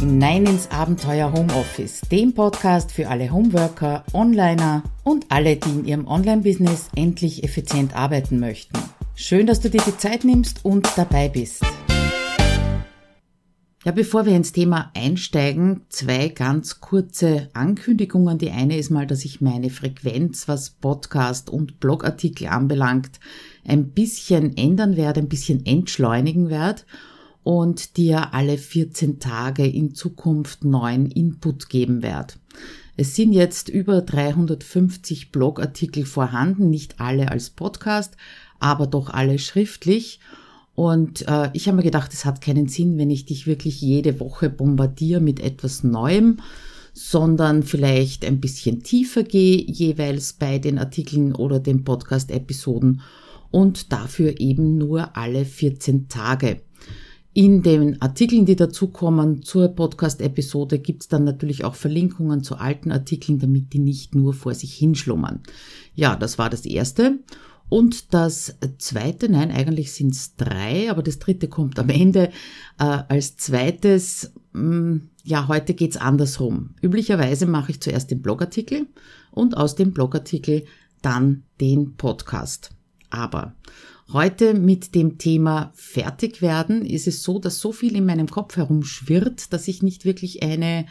hinein ins Abenteuer Homeoffice, dem Podcast für alle Homeworker, Onliner und alle, die in ihrem Online-Business endlich effizient arbeiten möchten. Schön, dass du dir die Zeit nimmst und dabei bist. Ja, bevor wir ins Thema einsteigen, zwei ganz kurze Ankündigungen. Die eine ist mal, dass ich meine Frequenz, was Podcast und Blogartikel anbelangt, ein bisschen ändern werde, ein bisschen entschleunigen werde und dir alle 14 Tage in Zukunft neuen Input geben werde. Es sind jetzt über 350 Blogartikel vorhanden, nicht alle als Podcast, aber doch alle schriftlich. Und äh, ich habe mir gedacht, es hat keinen Sinn, wenn ich dich wirklich jede Woche bombardiere mit etwas Neuem, sondern vielleicht ein bisschen tiefer gehe jeweils bei den Artikeln oder den Podcast-Episoden und dafür eben nur alle 14 Tage. In den Artikeln, die dazukommen zur Podcast-Episode, gibt's dann natürlich auch Verlinkungen zu alten Artikeln, damit die nicht nur vor sich hinschlummern. Ja, das war das Erste. Und das zweite, nein, eigentlich sind's drei, aber das dritte kommt am Ende äh, als zweites. Mh, hm, ja, heute geht's andersrum. Üblicherweise mache ich zuerst den Blogartikel und aus dem Blogartikel dann den Podcast. Aber Heute mit dem Thema fertig werden ist es so, dass so viel in meinem Kopf herumschwirrt, dass ich nicht wirklich eine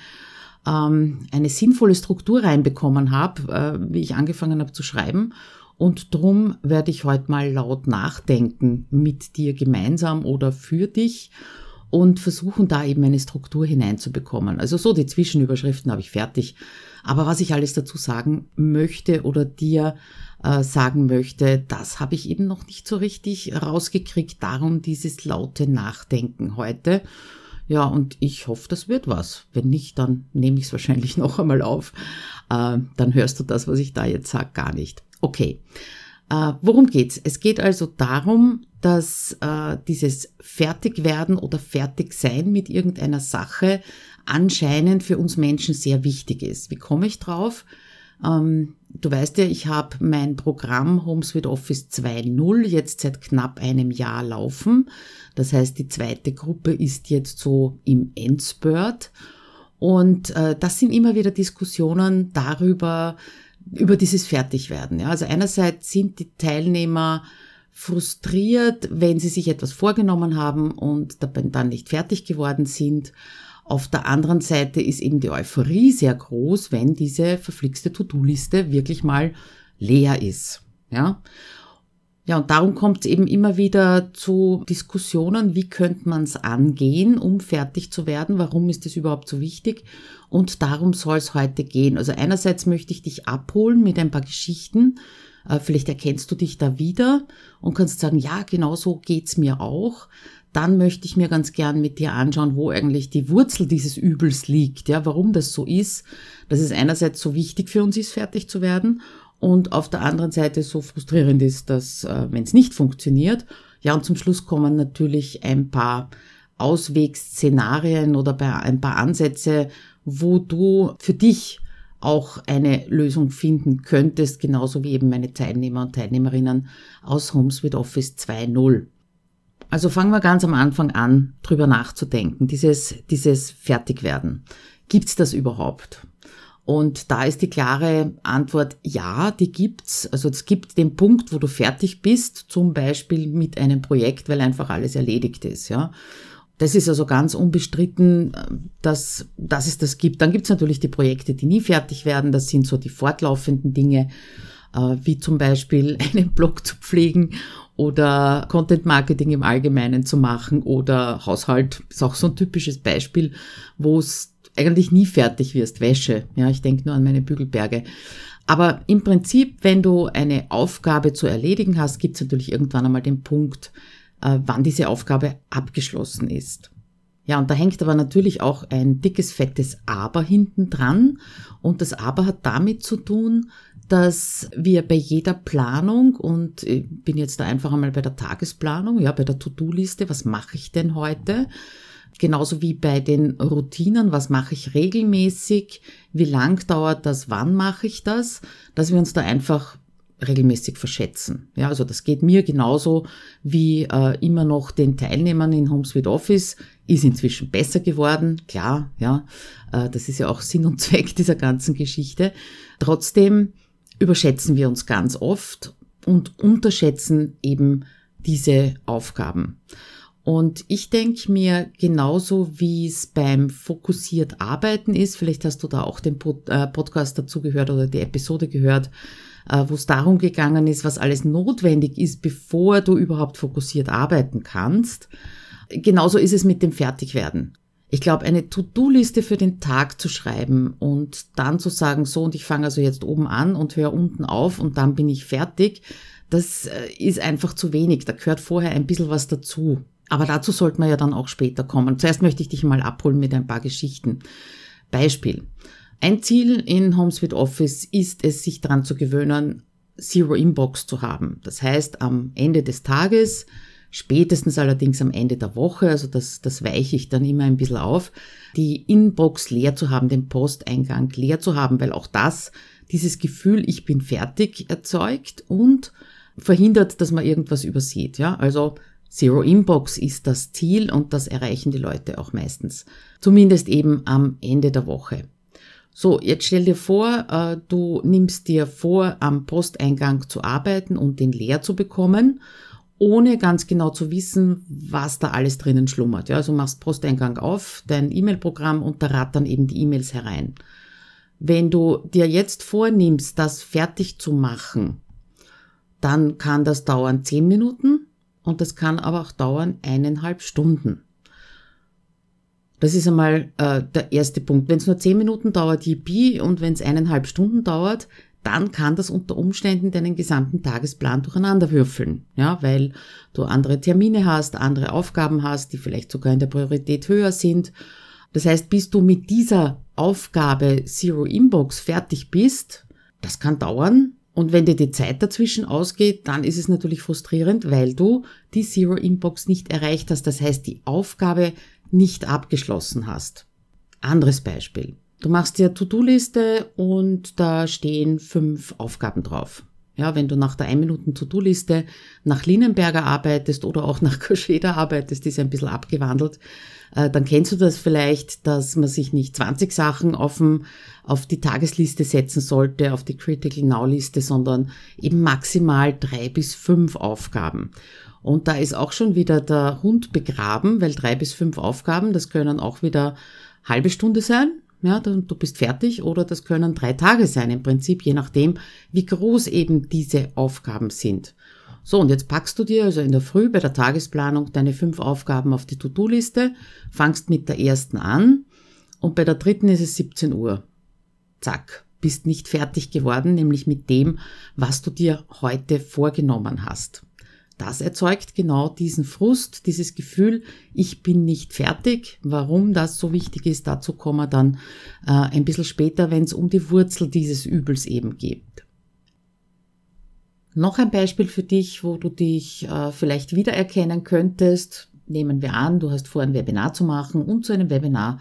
ähm, eine sinnvolle Struktur reinbekommen habe, äh, wie ich angefangen habe zu schreiben. Und drum werde ich heute mal laut nachdenken mit dir gemeinsam oder für dich und versuchen da eben eine Struktur hineinzubekommen. Also so die Zwischenüberschriften habe ich fertig. Aber was ich alles dazu sagen möchte oder dir äh, sagen möchte, das habe ich eben noch nicht so richtig rausgekriegt. Darum dieses laute Nachdenken heute. Ja, und ich hoffe, das wird was. Wenn nicht, dann nehme ich es wahrscheinlich noch einmal auf. Äh, dann hörst du das, was ich da jetzt sage, gar nicht. Okay. Äh, worum geht's? Es geht also darum, dass äh, dieses Fertigwerden oder Fertigsein mit irgendeiner Sache anscheinend für uns Menschen sehr wichtig ist. Wie komme ich drauf? Ähm, du weißt ja, ich habe mein Programm HomeSuite Office 2.0 jetzt seit knapp einem Jahr laufen. Das heißt, die zweite Gruppe ist jetzt so im Endspurt. Und äh, das sind immer wieder Diskussionen darüber, über dieses Fertigwerden. Ja. Also einerseits sind die Teilnehmer frustriert, wenn sie sich etwas vorgenommen haben und dann nicht fertig geworden sind. Auf der anderen Seite ist eben die Euphorie sehr groß, wenn diese verflixte To-Do-Liste wirklich mal leer ist. Ja. Ja, und darum kommt es eben immer wieder zu Diskussionen, wie könnte man es angehen, um fertig zu werden, warum ist das überhaupt so wichtig und darum soll es heute gehen. Also einerseits möchte ich dich abholen mit ein paar Geschichten, äh, vielleicht erkennst du dich da wieder und kannst sagen, ja, genau so geht's mir auch dann möchte ich mir ganz gern mit dir anschauen, wo eigentlich die Wurzel dieses Übels liegt, ja, warum das so ist, dass es einerseits so wichtig für uns ist, fertig zu werden und auf der anderen Seite so frustrierend ist, dass, äh, wenn es nicht funktioniert, ja, und zum Schluss kommen natürlich ein paar Auswegsszenarien oder ein paar Ansätze, wo du für dich auch eine Lösung finden könntest, genauso wie eben meine Teilnehmer und Teilnehmerinnen aus Homes with Office 2.0. Also fangen wir ganz am Anfang an, drüber nachzudenken, dieses, dieses Fertigwerden. Gibt's das überhaupt? Und da ist die klare Antwort, ja, die gibt's. Also es gibt den Punkt, wo du fertig bist, zum Beispiel mit einem Projekt, weil einfach alles erledigt ist, ja. Das ist also ganz unbestritten, dass, dass es das gibt. Dann gibt's natürlich die Projekte, die nie fertig werden. Das sind so die fortlaufenden Dinge, äh, wie zum Beispiel einen Blog zu pflegen oder Content Marketing im Allgemeinen zu machen oder Haushalt ist auch so ein typisches Beispiel, wo es eigentlich nie fertig wirst, Wäsche. Ja, ich denke nur an meine Bügelberge. Aber im Prinzip, wenn du eine Aufgabe zu erledigen hast, gibt es natürlich irgendwann einmal den Punkt, äh, wann diese Aufgabe abgeschlossen ist. Ja, und da hängt aber natürlich auch ein dickes, fettes Aber hinten dran. Und das Aber hat damit zu tun, dass wir bei jeder Planung, und ich bin jetzt da einfach einmal bei der Tagesplanung, ja, bei der To-Do-Liste, was mache ich denn heute? Genauso wie bei den Routinen, was mache ich regelmäßig, wie lang dauert das, wann mache ich das, dass wir uns da einfach regelmäßig verschätzen. Ja, also das geht mir genauso wie äh, immer noch den Teilnehmern in HomeSuite Office. Ist inzwischen besser geworden, klar, ja. Äh, das ist ja auch Sinn und Zweck dieser ganzen Geschichte. Trotzdem überschätzen wir uns ganz oft und unterschätzen eben diese Aufgaben. Und ich denke mir, genauso wie es beim fokussiert Arbeiten ist, vielleicht hast du da auch den äh, Podcast dazu gehört oder die Episode gehört, wo es darum gegangen ist, was alles notwendig ist, bevor du überhaupt fokussiert arbeiten kannst. Genauso ist es mit dem Fertigwerden. Ich glaube, eine To-Do-Liste für den Tag zu schreiben und dann zu sagen, so und ich fange also jetzt oben an und höre unten auf und dann bin ich fertig, das äh, ist einfach zu wenig. Da gehört vorher ein bisschen was dazu. Aber dazu sollten wir ja dann auch später kommen. Zuerst möchte ich dich mal abholen mit ein paar Geschichten. Beispiel. Ein Ziel in HomeSuite Office ist es, sich daran zu gewöhnen, Zero Inbox zu haben. Das heißt, am Ende des Tages, spätestens allerdings am Ende der Woche, also das, das weiche ich dann immer ein bisschen auf, die Inbox leer zu haben, den Posteingang leer zu haben, weil auch das dieses Gefühl, ich bin fertig erzeugt und verhindert, dass man irgendwas übersieht. Ja, also Zero Inbox ist das Ziel und das erreichen die Leute auch meistens. Zumindest eben am Ende der Woche. So, jetzt stell dir vor, äh, du nimmst dir vor, am Posteingang zu arbeiten und den leer zu bekommen, ohne ganz genau zu wissen, was da alles drinnen schlummert. Ja, also machst Posteingang auf, dein E-Mail-Programm und da rattern eben die E-Mails herein. Wenn du dir jetzt vornimmst, das fertig zu machen, dann kann das dauern zehn Minuten und das kann aber auch dauern eineinhalb Stunden. Das ist einmal äh, der erste Punkt. Wenn es nur zehn Minuten dauert, yippie, und wenn es eineinhalb Stunden dauert, dann kann das unter Umständen deinen gesamten Tagesplan durcheinander würfeln. Ja, weil du andere Termine hast, andere Aufgaben hast, die vielleicht sogar in der Priorität höher sind. Das heißt, bis du mit dieser Aufgabe Zero Inbox fertig bist, das kann dauern. Und wenn dir die Zeit dazwischen ausgeht, dann ist es natürlich frustrierend, weil du die Zero Inbox nicht erreicht hast. Das heißt, die Aufgabe nicht abgeschlossen hast. Anderes Beispiel. Du machst dir To-Do-Liste und da stehen fünf Aufgaben drauf. Ja, wenn du nach der 1 Minuten To-Do-Liste nach Linenberger arbeitest oder auch nach Koscheda arbeitest, ist ein bisschen abgewandelt, äh, dann kennst du das vielleicht, dass man sich nicht 20 Sachen auf, auf die Tagesliste setzen sollte, auf die Critical Now Liste, sondern eben maximal drei bis fünf Aufgaben. Und da ist auch schon wieder der Hund begraben, weil drei bis fünf Aufgaben, das können auch wieder halbe Stunde sein. Ja, du bist fertig oder das können drei Tage sein im Prinzip, je nachdem, wie groß eben diese Aufgaben sind. So, und jetzt packst du dir also in der Früh bei der Tagesplanung deine fünf Aufgaben auf die To-Do-Liste, fangst mit der ersten an und bei der dritten ist es 17 Uhr. Zack, bist nicht fertig geworden, nämlich mit dem, was du dir heute vorgenommen hast. Das erzeugt genau diesen Frust, dieses Gefühl, ich bin nicht fertig. Warum das so wichtig ist, dazu kommen wir dann äh, ein bisschen später, wenn es um die Wurzel dieses Übels eben geht. Noch ein Beispiel für dich, wo du dich äh, vielleicht wiedererkennen könntest. Nehmen wir an, du hast vor, ein Webinar zu machen und zu einem Webinar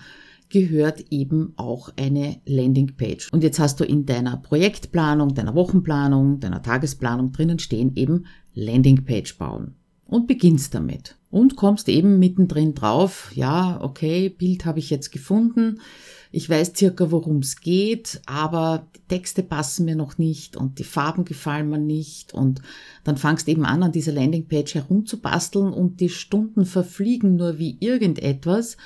gehört eben auch eine Landingpage. Und jetzt hast du in deiner Projektplanung, deiner Wochenplanung, deiner Tagesplanung drinnen stehen eben Landingpage bauen. Und beginnst damit. Und kommst eben mittendrin drauf, ja, okay, Bild habe ich jetzt gefunden. Ich weiß circa, worum es geht, aber die Texte passen mir noch nicht und die Farben gefallen mir nicht. Und dann fangst eben an, an dieser Landingpage herumzubasteln und die Stunden verfliegen nur wie irgendetwas.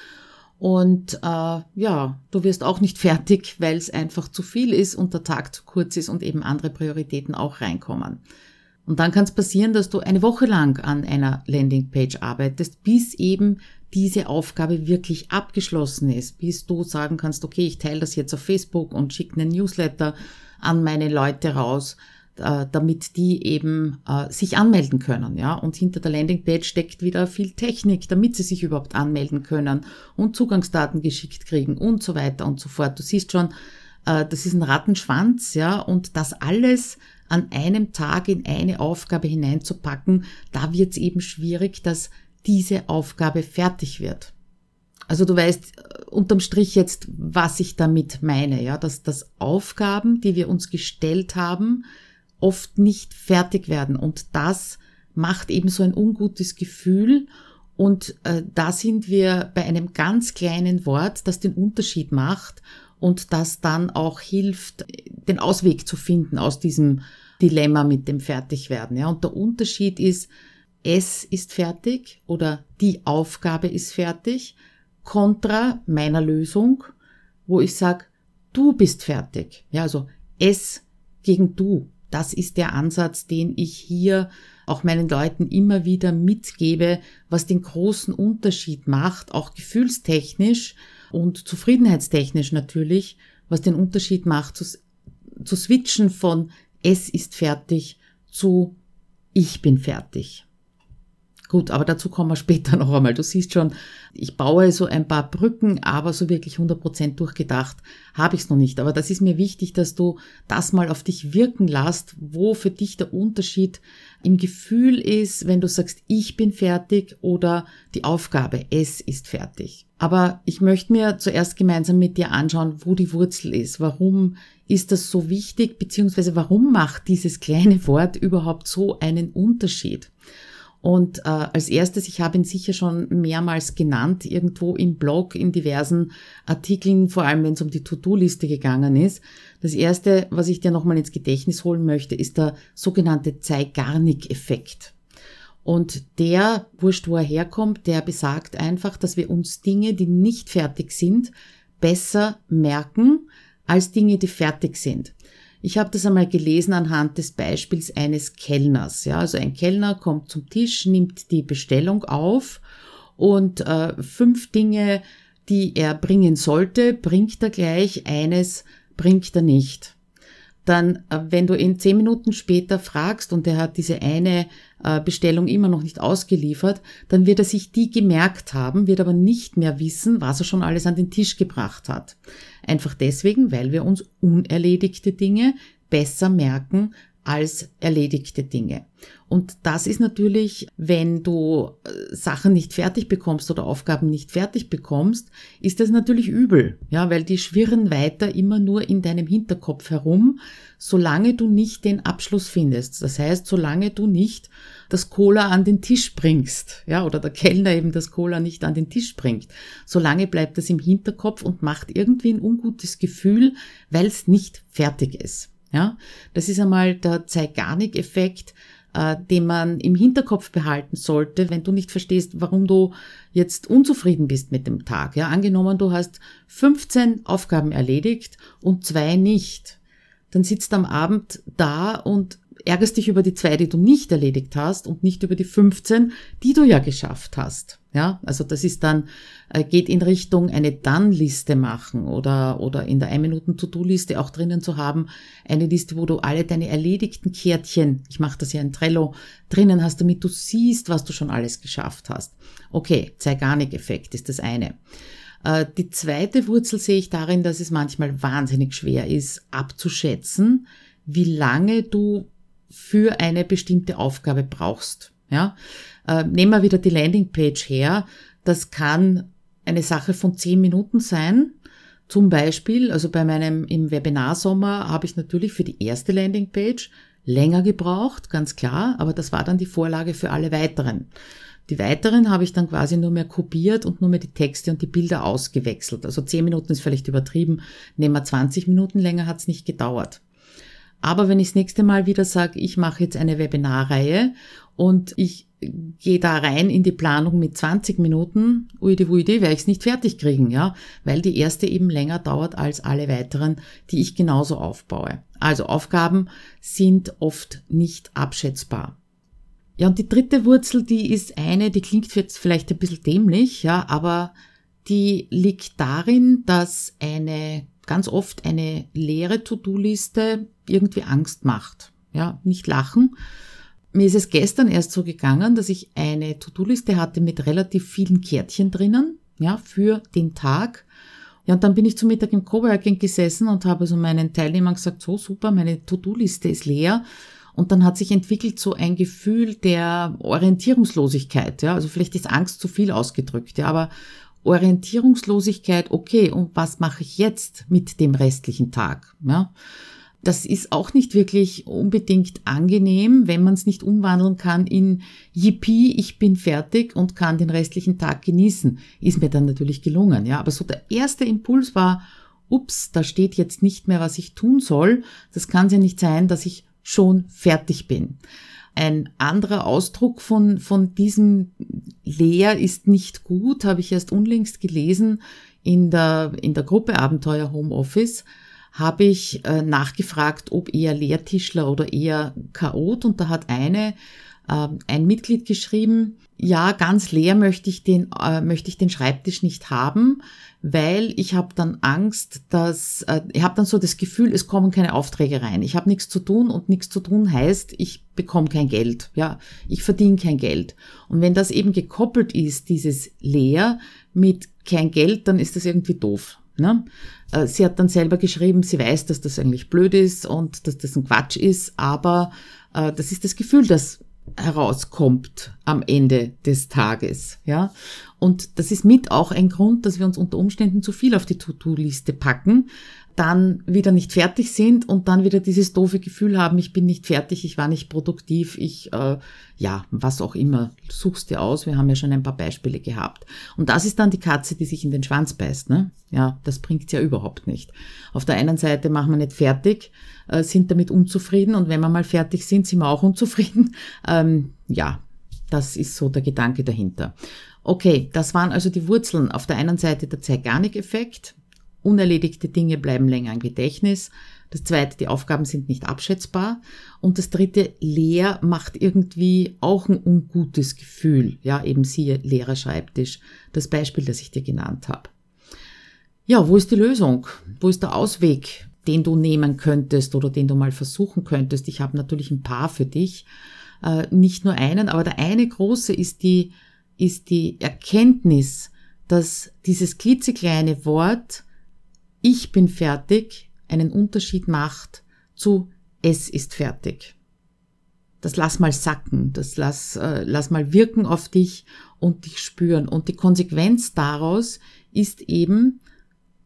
Und äh, ja, du wirst auch nicht fertig, weil es einfach zu viel ist und der Tag zu kurz ist und eben andere Prioritäten auch reinkommen. Und dann kann es passieren, dass du eine Woche lang an einer Landingpage arbeitest, bis eben diese Aufgabe wirklich abgeschlossen ist, bis du sagen kannst, okay, ich teile das jetzt auf Facebook und schicke einen Newsletter an meine Leute raus, äh, damit die eben äh, sich anmelden können, ja. Und hinter der Landingpage steckt wieder viel Technik, damit sie sich überhaupt anmelden können und Zugangsdaten geschickt kriegen und so weiter und so fort. Du siehst schon, äh, das ist ein Rattenschwanz, ja, und das alles an einem Tag in eine Aufgabe hineinzupacken, da wird es eben schwierig, dass diese Aufgabe fertig wird. Also du weißt unterm Strich jetzt, was ich damit meine, ja, dass das Aufgaben, die wir uns gestellt haben, oft nicht fertig werden und das macht eben so ein ungutes Gefühl und äh, da sind wir bei einem ganz kleinen Wort, das den Unterschied macht und das dann auch hilft, den Ausweg zu finden aus diesem Dilemma mit dem Fertigwerden. Ja, und der Unterschied ist, es ist fertig oder die Aufgabe ist fertig, kontra meiner Lösung, wo ich sage, du bist fertig. Ja, also es gegen du. Das ist der Ansatz, den ich hier auch meinen Leuten immer wieder mitgebe, was den großen Unterschied macht, auch gefühlstechnisch und zufriedenheitstechnisch natürlich, was den Unterschied macht, zu, zu switchen von es ist fertig zu ich bin fertig. Gut, aber dazu kommen wir später noch einmal. Du siehst schon, ich baue so ein paar Brücken, aber so wirklich 100% durchgedacht habe ich es noch nicht. Aber das ist mir wichtig, dass du das mal auf dich wirken lässt, wo für dich der Unterschied im Gefühl ist, wenn du sagst, ich bin fertig oder die Aufgabe, es ist fertig. Aber ich möchte mir zuerst gemeinsam mit dir anschauen, wo die Wurzel ist. Warum ist das so wichtig, beziehungsweise warum macht dieses kleine Wort überhaupt so einen Unterschied? Und äh, als erstes, ich habe ihn sicher schon mehrmals genannt, irgendwo im Blog, in diversen Artikeln, vor allem wenn es um die To-Do-Liste gegangen ist. Das erste, was ich dir nochmal ins Gedächtnis holen möchte, ist der sogenannte Zeigarnik-Effekt. Und der, wurscht wo er herkommt, der besagt einfach, dass wir uns Dinge, die nicht fertig sind, besser merken als Dinge, die fertig sind. Ich habe das einmal gelesen anhand des Beispiels eines Kellners. Ja, also ein Kellner kommt zum Tisch, nimmt die Bestellung auf und äh, fünf Dinge, die er bringen sollte, bringt er gleich, eines bringt er nicht dann, äh, wenn du ihn zehn Minuten später fragst und er hat diese eine äh, Bestellung immer noch nicht ausgeliefert, dann wird er sich die gemerkt haben, wird aber nicht mehr wissen, was er schon alles an den Tisch gebracht hat. Einfach deswegen, weil wir uns unerledigte Dinge besser merken als erledigte Dinge. Und das ist natürlich, wenn du äh, Sachen nicht fertig bekommst oder Aufgaben nicht fertig bekommst, ist das natürlich übel, ja, weil die schwirren weiter immer nur in deinem Hinterkopf herum, solange du nicht den Abschluss findest. Das heißt, solange du nicht das Cola an den Tisch bringst, ja, oder der Kellner eben das Cola nicht an den Tisch bringt, solange bleibt das im Hinterkopf und macht irgendwie ein ungutes Gefühl, weil es nicht fertig ist. Ja, das ist einmal der Zeigarnik-Effekt, äh, den man im Hinterkopf behalten sollte, wenn du nicht verstehst, warum du jetzt unzufrieden bist mit dem Tag. Ja, angenommen, du hast 15 Aufgaben erledigt und zwei nicht. Dann sitzt am Abend da und ärgerst dich über die zwei, die du nicht erledigt hast und nicht über die 15, die du ja geschafft hast. Ja, also das ist dann, äh, geht in Richtung eine Dann-Liste machen oder, oder in der 1-Minuten-To-Do-Liste auch drinnen zu haben, eine Liste, wo du alle deine erledigten Kärtchen, ich mache das ja in Trello, drinnen hast, damit du siehst, was du schon alles geschafft hast. Okay, Zeigarnik-Effekt ist das eine. Äh, die zweite Wurzel sehe ich darin, dass es manchmal wahnsinnig schwer ist, abzuschätzen, wie lange du für eine bestimmte Aufgabe brauchst. Ja? Äh, nehmen wir wieder die Landingpage her. Das kann eine Sache von zehn Minuten sein. Zum Beispiel, also bei meinem im Webinar-Sommer habe ich natürlich für die erste Landingpage länger gebraucht, ganz klar, aber das war dann die Vorlage für alle weiteren. Die weiteren habe ich dann quasi nur mehr kopiert und nur mehr die Texte und die Bilder ausgewechselt. Also zehn Minuten ist vielleicht übertrieben, nehmen wir 20 Minuten länger hat es nicht gedauert. Aber wenn ich das nächste Mal wieder sage, ich mache jetzt eine Webinarreihe und ich gehe da rein in die Planung mit 20 Minuten, uide wuide, werde ich es nicht fertig kriegen, ja, weil die erste eben länger dauert als alle weiteren, die ich genauso aufbaue. Also Aufgaben sind oft nicht abschätzbar. Ja, und die dritte Wurzel, die ist eine, die klingt jetzt vielleicht ein bisschen dämlich, ja, aber die liegt darin, dass eine ganz oft eine leere To-Do-Liste irgendwie Angst macht. Ja, nicht lachen. Mir ist es gestern erst so gegangen, dass ich eine To-Do-Liste hatte mit relativ vielen Kärtchen drinnen, ja, für den Tag. Ja, und dann bin ich zum Mittag im Coworking gesessen und habe so meinen Teilnehmern gesagt, so super, meine To-Do-Liste ist leer. Und dann hat sich entwickelt so ein Gefühl der Orientierungslosigkeit, ja. Also vielleicht ist Angst zu viel ausgedrückt, ja, aber Orientierungslosigkeit, okay, und was mache ich jetzt mit dem restlichen Tag? Ja? Das ist auch nicht wirklich unbedingt angenehm, wenn man es nicht umwandeln kann in Yippie, ich bin fertig und kann den restlichen Tag genießen. Ist mir dann natürlich gelungen, ja. Aber so der erste Impuls war, ups, da steht jetzt nicht mehr, was ich tun soll. Das kann ja nicht sein, dass ich schon fertig bin. Ein anderer Ausdruck von, von diesem Leer ist nicht gut, habe ich erst unlängst gelesen in der, in der Gruppe Abenteuer Homeoffice habe ich äh, nachgefragt, ob eher Lehrtischler oder eher Chaot. Und da hat eine ein Mitglied geschrieben, ja, ganz leer möchte ich den äh, möchte ich den Schreibtisch nicht haben, weil ich habe dann Angst, dass äh, ich habe dann so das Gefühl, es kommen keine Aufträge rein. Ich habe nichts zu tun und nichts zu tun heißt, ich bekomme kein Geld. Ja, ich verdiene kein Geld. Und wenn das eben gekoppelt ist, dieses leer mit kein Geld, dann ist das irgendwie doof. Ne? Äh, sie hat dann selber geschrieben, sie weiß, dass das eigentlich blöd ist und dass das ein Quatsch ist, aber äh, das ist das Gefühl, das herauskommt am Ende des Tages, ja. Und das ist mit auch ein Grund, dass wir uns unter Umständen zu viel auf die To-Do-Liste packen, dann wieder nicht fertig sind und dann wieder dieses doofe Gefühl haben, ich bin nicht fertig, ich war nicht produktiv, ich, äh, ja, was auch immer, suchst dir aus, wir haben ja schon ein paar Beispiele gehabt. Und das ist dann die Katze, die sich in den Schwanz beißt, ne? Ja, das bringt's ja überhaupt nicht. Auf der einen Seite machen wir nicht fertig, äh, sind damit unzufrieden und wenn wir mal fertig sind, sind wir auch unzufrieden. Ähm, ja, das ist so der Gedanke dahinter. Okay, das waren also die Wurzeln. Auf der einen Seite der Zeigarnik-Effekt, Unerledigte Dinge bleiben länger im Gedächtnis. Das zweite, die Aufgaben sind nicht abschätzbar. Und das dritte, leer macht irgendwie auch ein ungutes Gefühl. Ja, eben siehe leerer Schreibtisch. Das Beispiel, das ich dir genannt habe. Ja, wo ist die Lösung? Wo ist der Ausweg, den du nehmen könntest oder den du mal versuchen könntest? Ich habe natürlich ein paar für dich. Äh, nicht nur einen, aber der eine große ist die, ist die Erkenntnis, dass dieses klitzekleine Wort ich bin fertig einen Unterschied macht zu es ist fertig. Das lass mal sacken, das lass, äh, lass mal wirken auf dich und dich spüren. Und die Konsequenz daraus ist eben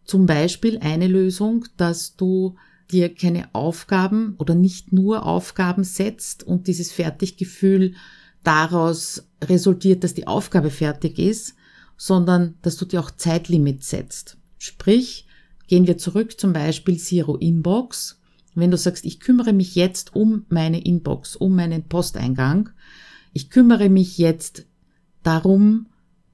zum Beispiel eine Lösung, dass du dir keine Aufgaben oder nicht nur Aufgaben setzt und dieses Fertiggefühl daraus resultiert, dass die Aufgabe fertig ist, sondern dass du dir auch Zeitlimit setzt. Sprich, Gehen wir zurück zum Beispiel Zero Inbox. Wenn du sagst, ich kümmere mich jetzt um meine Inbox, um meinen Posteingang, ich kümmere mich jetzt darum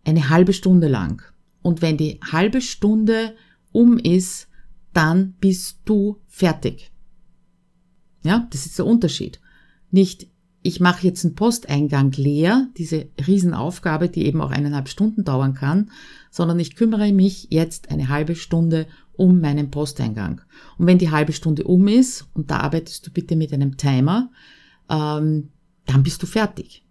eine halbe Stunde lang. Und wenn die halbe Stunde um ist, dann bist du fertig. Ja, das ist der Unterschied. Nicht, ich mache jetzt einen Posteingang leer, diese Riesenaufgabe, die eben auch eineinhalb Stunden dauern kann, sondern ich kümmere mich jetzt eine halbe Stunde um meinen Posteingang. Und wenn die halbe Stunde um ist, und da arbeitest du bitte mit einem Timer, ähm, dann bist du fertig.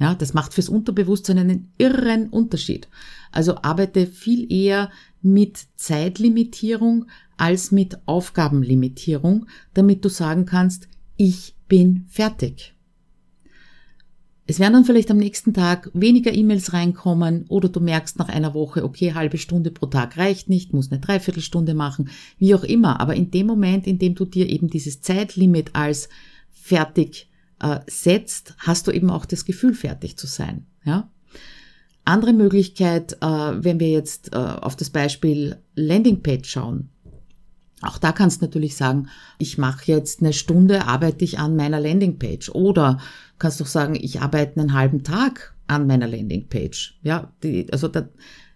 Ja, das macht fürs Unterbewusstsein einen irren Unterschied. Also arbeite viel eher mit Zeitlimitierung als mit Aufgabenlimitierung, damit du sagen kannst, ich bin fertig. Es werden dann vielleicht am nächsten Tag weniger E-Mails reinkommen oder du merkst nach einer Woche, okay, halbe Stunde pro Tag reicht nicht, muss eine Dreiviertelstunde machen, wie auch immer. Aber in dem Moment, in dem du dir eben dieses Zeitlimit als fertig äh, setzt, hast du eben auch das Gefühl, fertig zu sein. Ja? Andere Möglichkeit, äh, wenn wir jetzt äh, auf das Beispiel Landingpage schauen, auch da kannst du natürlich sagen, ich mache jetzt eine Stunde, arbeite ich an meiner Landingpage. Oder kannst doch sagen, ich arbeite einen halben Tag an meiner Landingpage. Ja, die, also da,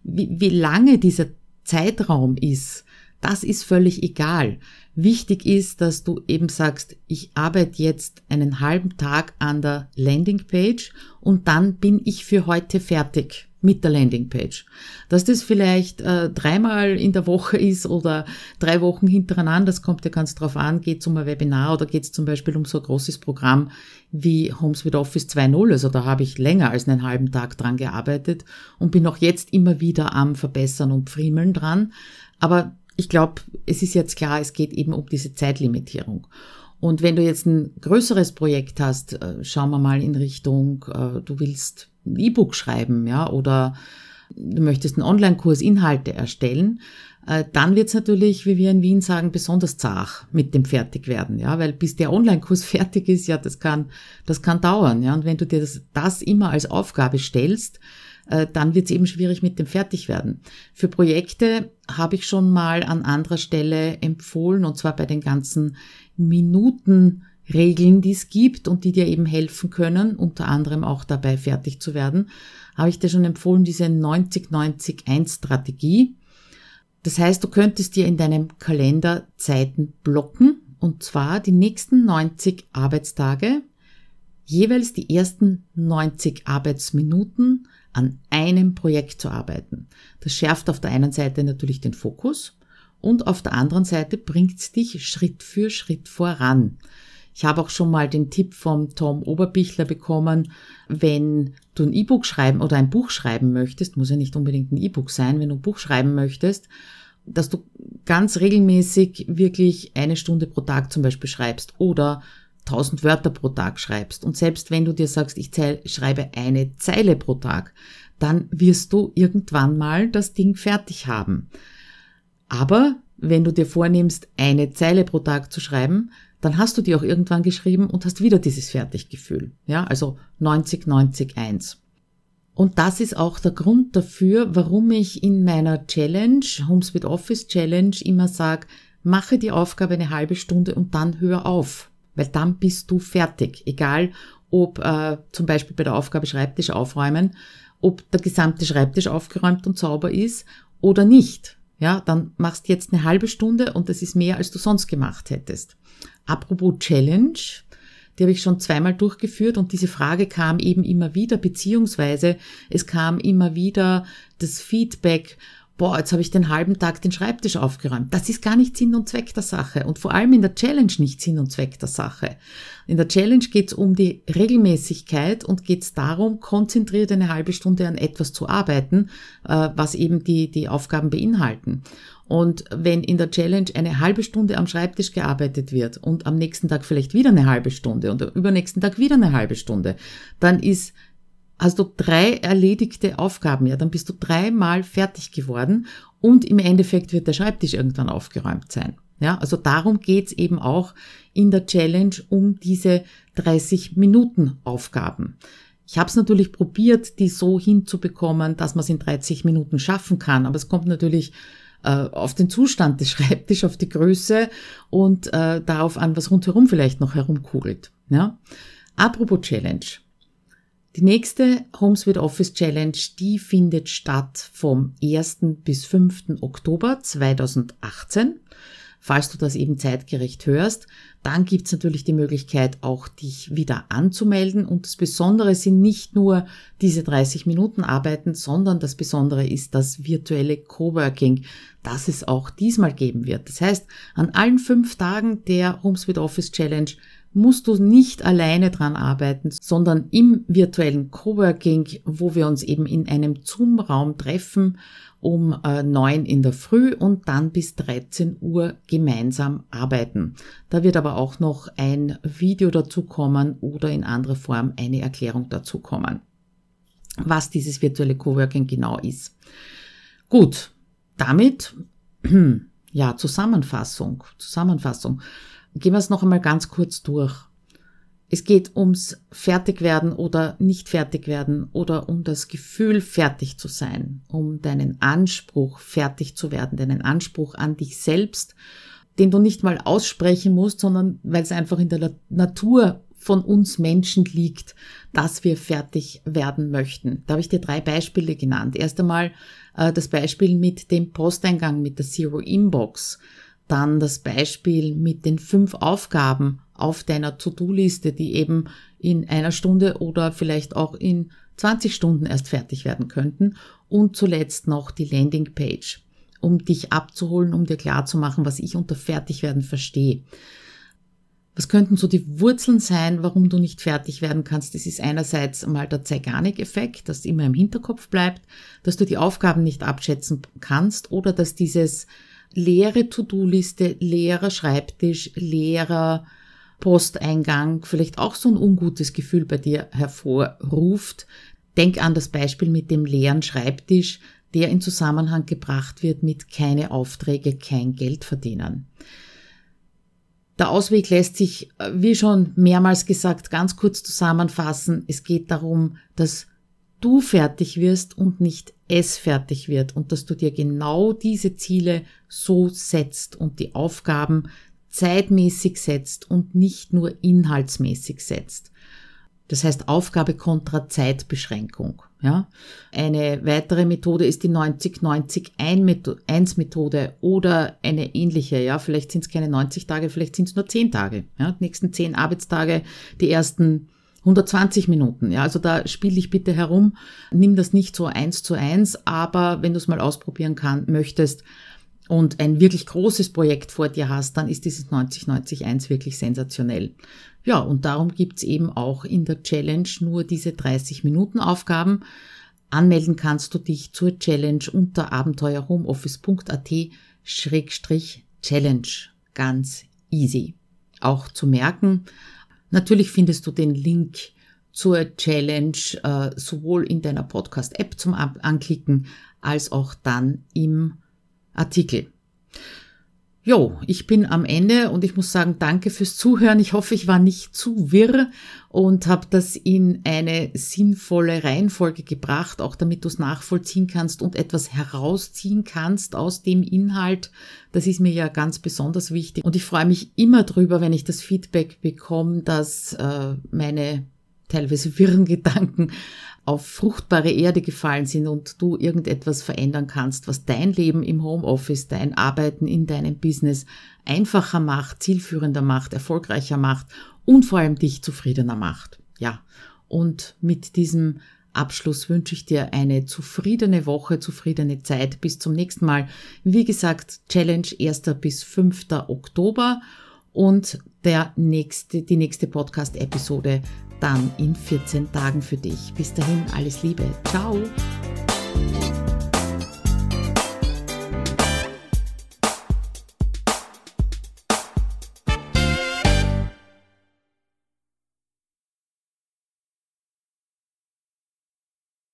wie, wie lange dieser Zeitraum ist, das ist völlig egal. Wichtig ist, dass du eben sagst, ich arbeite jetzt einen halben Tag an der Landingpage und dann bin ich für heute fertig mit der Landingpage. Dass das vielleicht äh, dreimal in der Woche ist oder drei Wochen hintereinander, das kommt ja ganz drauf an, geht es um ein Webinar oder geht es zum Beispiel um so ein großes Programm wie Homes with Office 2.0. Also da habe ich länger als einen halben Tag dran gearbeitet und bin auch jetzt immer wieder am Verbessern und Friemeln dran. Aber ich glaube, es ist jetzt klar, es geht eben um diese Zeitlimitierung. Und wenn du jetzt ein größeres Projekt hast, äh, schauen wir mal in Richtung, äh, du willst ein E-Book schreiben, ja, oder du möchtest einen Online-Kurs Inhalte erstellen, äh, dann wird's natürlich, wie wir in Wien sagen, besonders zart mit dem Fertigwerden, ja, weil bis der Online-Kurs fertig ist, ja, das kann, das kann dauern, ja, und wenn du dir das, das immer als Aufgabe stellst, äh, dann wird's eben schwierig mit dem Fertigwerden. Für Projekte habe ich schon mal an anderer Stelle empfohlen, und zwar bei den ganzen Minutenregeln, die es gibt und die dir eben helfen können, unter anderem auch dabei fertig zu werden, habe ich dir schon empfohlen, diese 90-90-1-Strategie. Das heißt, du könntest dir in deinem Kalender Zeiten blocken, und zwar die nächsten 90 Arbeitstage, jeweils die ersten 90 Arbeitsminuten an einem Projekt zu arbeiten. Das schärft auf der einen Seite natürlich den Fokus und auf der anderen Seite bringt es dich Schritt für Schritt voran. Ich habe auch schon mal den Tipp vom Tom Oberbichler bekommen, wenn du ein E-Book schreiben oder ein Buch schreiben möchtest, muss ja nicht unbedingt ein E-Book sein, wenn du ein Buch schreiben möchtest, dass du ganz regelmäßig wirklich eine Stunde pro Tag zum Beispiel schreibst oder 1000 Wörter pro Tag schreibst. Und selbst wenn du dir sagst, ich schreibe eine Zeile pro Tag, dann wirst du irgendwann mal das Ding fertig haben. Aber wenn du dir vornimmst, eine Zeile pro Tag zu schreiben, dann hast du die auch irgendwann geschrieben und hast wieder dieses Fertiggefühl. Ja, also 90, 90, 1. Und das ist auch der Grund dafür, warum ich in meiner Challenge, Homes with Office Challenge, immer sage, mache die Aufgabe eine halbe Stunde und dann hör auf. Weil dann bist du fertig. Egal, ob äh, zum Beispiel bei der Aufgabe Schreibtisch aufräumen, ob der gesamte Schreibtisch aufgeräumt und sauber ist oder nicht. Ja, dann machst jetzt eine halbe Stunde und das ist mehr, als du sonst gemacht hättest. Apropos Challenge, die habe ich schon zweimal durchgeführt und diese Frage kam eben immer wieder, beziehungsweise es kam immer wieder das Feedback, boah, jetzt habe ich den halben Tag den Schreibtisch aufgeräumt. Das ist gar nicht Sinn und Zweck der Sache und vor allem in der Challenge nicht Sinn und Zweck der Sache. In der Challenge geht es um die Regelmäßigkeit und geht es darum, konzentriert eine halbe Stunde an etwas zu arbeiten, äh, was eben die, die Aufgaben beinhalten. Und wenn in der Challenge eine halbe Stunde am Schreibtisch gearbeitet wird und am nächsten Tag vielleicht wieder eine halbe Stunde und am übernächsten Tag wieder eine halbe Stunde, dann ist hast du drei erledigte Aufgaben, ja, dann bist du dreimal fertig geworden und im Endeffekt wird der Schreibtisch irgendwann aufgeräumt sein. Ja, also darum geht's eben auch in der Challenge um diese 30 Minuten Aufgaben. Ich habe es natürlich probiert, die so hinzubekommen, dass man es in 30 Minuten schaffen kann, aber es kommt natürlich äh, auf den Zustand des Schreibtisches, auf die Größe und äh, darauf an, was rundherum vielleicht noch herumkugelt. Ja? Apropos Challenge. Die nächste Homes with Office Challenge, die findet statt vom 1. bis 5. Oktober 2018. Falls du das eben zeitgerecht hörst, dann gibt's natürlich die Möglichkeit, auch dich wieder anzumelden. Und das Besondere sind nicht nur diese 30 Minuten Arbeiten, sondern das Besondere ist das virtuelle Coworking, das es auch diesmal geben wird. Das heißt, an allen fünf Tagen der Homes with Office Challenge musst du nicht alleine dran arbeiten, sondern im virtuellen Coworking, wo wir uns eben in einem Zoom-Raum treffen um äh, neun in der Früh und dann bis 13 Uhr gemeinsam arbeiten. Da wird aber auch noch ein Video dazu kommen oder in anderer Form eine Erklärung dazu kommen, was dieses virtuelle Coworking genau ist. Gut, damit ja Zusammenfassung, Zusammenfassung. Gehen wir es noch einmal ganz kurz durch. Es geht ums Fertigwerden oder nicht fertig werden oder um das Gefühl, fertig zu sein, um deinen Anspruch, fertig zu werden, deinen Anspruch an dich selbst, den du nicht mal aussprechen musst, sondern weil es einfach in der Natur von uns Menschen liegt, dass wir fertig werden möchten. Da habe ich dir drei Beispiele genannt. Erst einmal äh, das Beispiel mit dem Posteingang, mit der Zero Inbox. Dann das Beispiel mit den fünf Aufgaben auf deiner To-Do-Liste, die eben in einer Stunde oder vielleicht auch in 20 Stunden erst fertig werden könnten. Und zuletzt noch die Landingpage, um dich abzuholen, um dir klarzumachen, was ich unter Fertigwerden verstehe. Was könnten so die Wurzeln sein, warum du nicht fertig werden kannst? Das ist einerseits mal der Zeigarnik-Effekt, dass immer im Hinterkopf bleibt, dass du die Aufgaben nicht abschätzen kannst oder dass dieses leere To-Do-Liste, leerer Schreibtisch, leerer Posteingang vielleicht auch so ein ungutes Gefühl bei dir hervorruft, Denk an das Beispiel mit dem leeren Schreibtisch, der in Zusammenhang gebracht wird mit keine Aufträge, kein Geld verdienen. Der Ausweg lässt sich, äh, wie schon mehrmals gesagt, ganz kurz zusammenfassen. Es geht darum, dass du fertig wirst und nicht es fertig wird und dass du dir genau diese Ziele so setzt und die Aufgaben zeitmäßig setzt und nicht nur inhaltsmäßig setzt. Das heißt Aufgabe kontra Zeitbeschränkung. Ja? Eine weitere Methode ist die 90-90-1-Methode oder eine ähnliche. Ja? Vielleicht sind es keine 90 Tage, vielleicht sind es nur 10 Tage. Ja? Die nächsten 10 Arbeitstage, die ersten 120 Minuten. Ja, also da spiel dich bitte herum. Nimm das nicht so eins zu eins, aber wenn du es mal ausprobieren kann, möchtest und ein wirklich großes Projekt vor dir hast, dann ist dieses 90-90-1 wirklich sensationell. Ja, und darum gibt's eben auch in der Challenge nur diese 30 Minuten Aufgaben. Anmelden kannst du dich zur Challenge unter abenteuerhomeoffice.at Schrägstrich Challenge. Ganz easy. Auch zu merken. Natürlich findest du den Link zur Challenge äh, sowohl in deiner Podcast-App zum Anklicken als auch dann im Artikel. Jo, ich bin am Ende und ich muss sagen, danke fürs Zuhören. Ich hoffe, ich war nicht zu wirr und habe das in eine sinnvolle Reihenfolge gebracht, auch damit du es nachvollziehen kannst und etwas herausziehen kannst aus dem Inhalt. Das ist mir ja ganz besonders wichtig. Und ich freue mich immer drüber, wenn ich das Feedback bekomme, dass äh, meine teilweise wirren Gedanken auf fruchtbare Erde gefallen sind und du irgendetwas verändern kannst, was dein Leben im Homeoffice, dein Arbeiten in deinem Business einfacher macht, zielführender macht, erfolgreicher macht und vor allem dich zufriedener macht. Ja. Und mit diesem Abschluss wünsche ich dir eine zufriedene Woche, zufriedene Zeit. Bis zum nächsten Mal. Wie gesagt, Challenge 1. bis 5. Oktober und der nächste, die nächste Podcast-Episode dann in 14 Tagen für dich. Bis dahin alles Liebe. Ciao.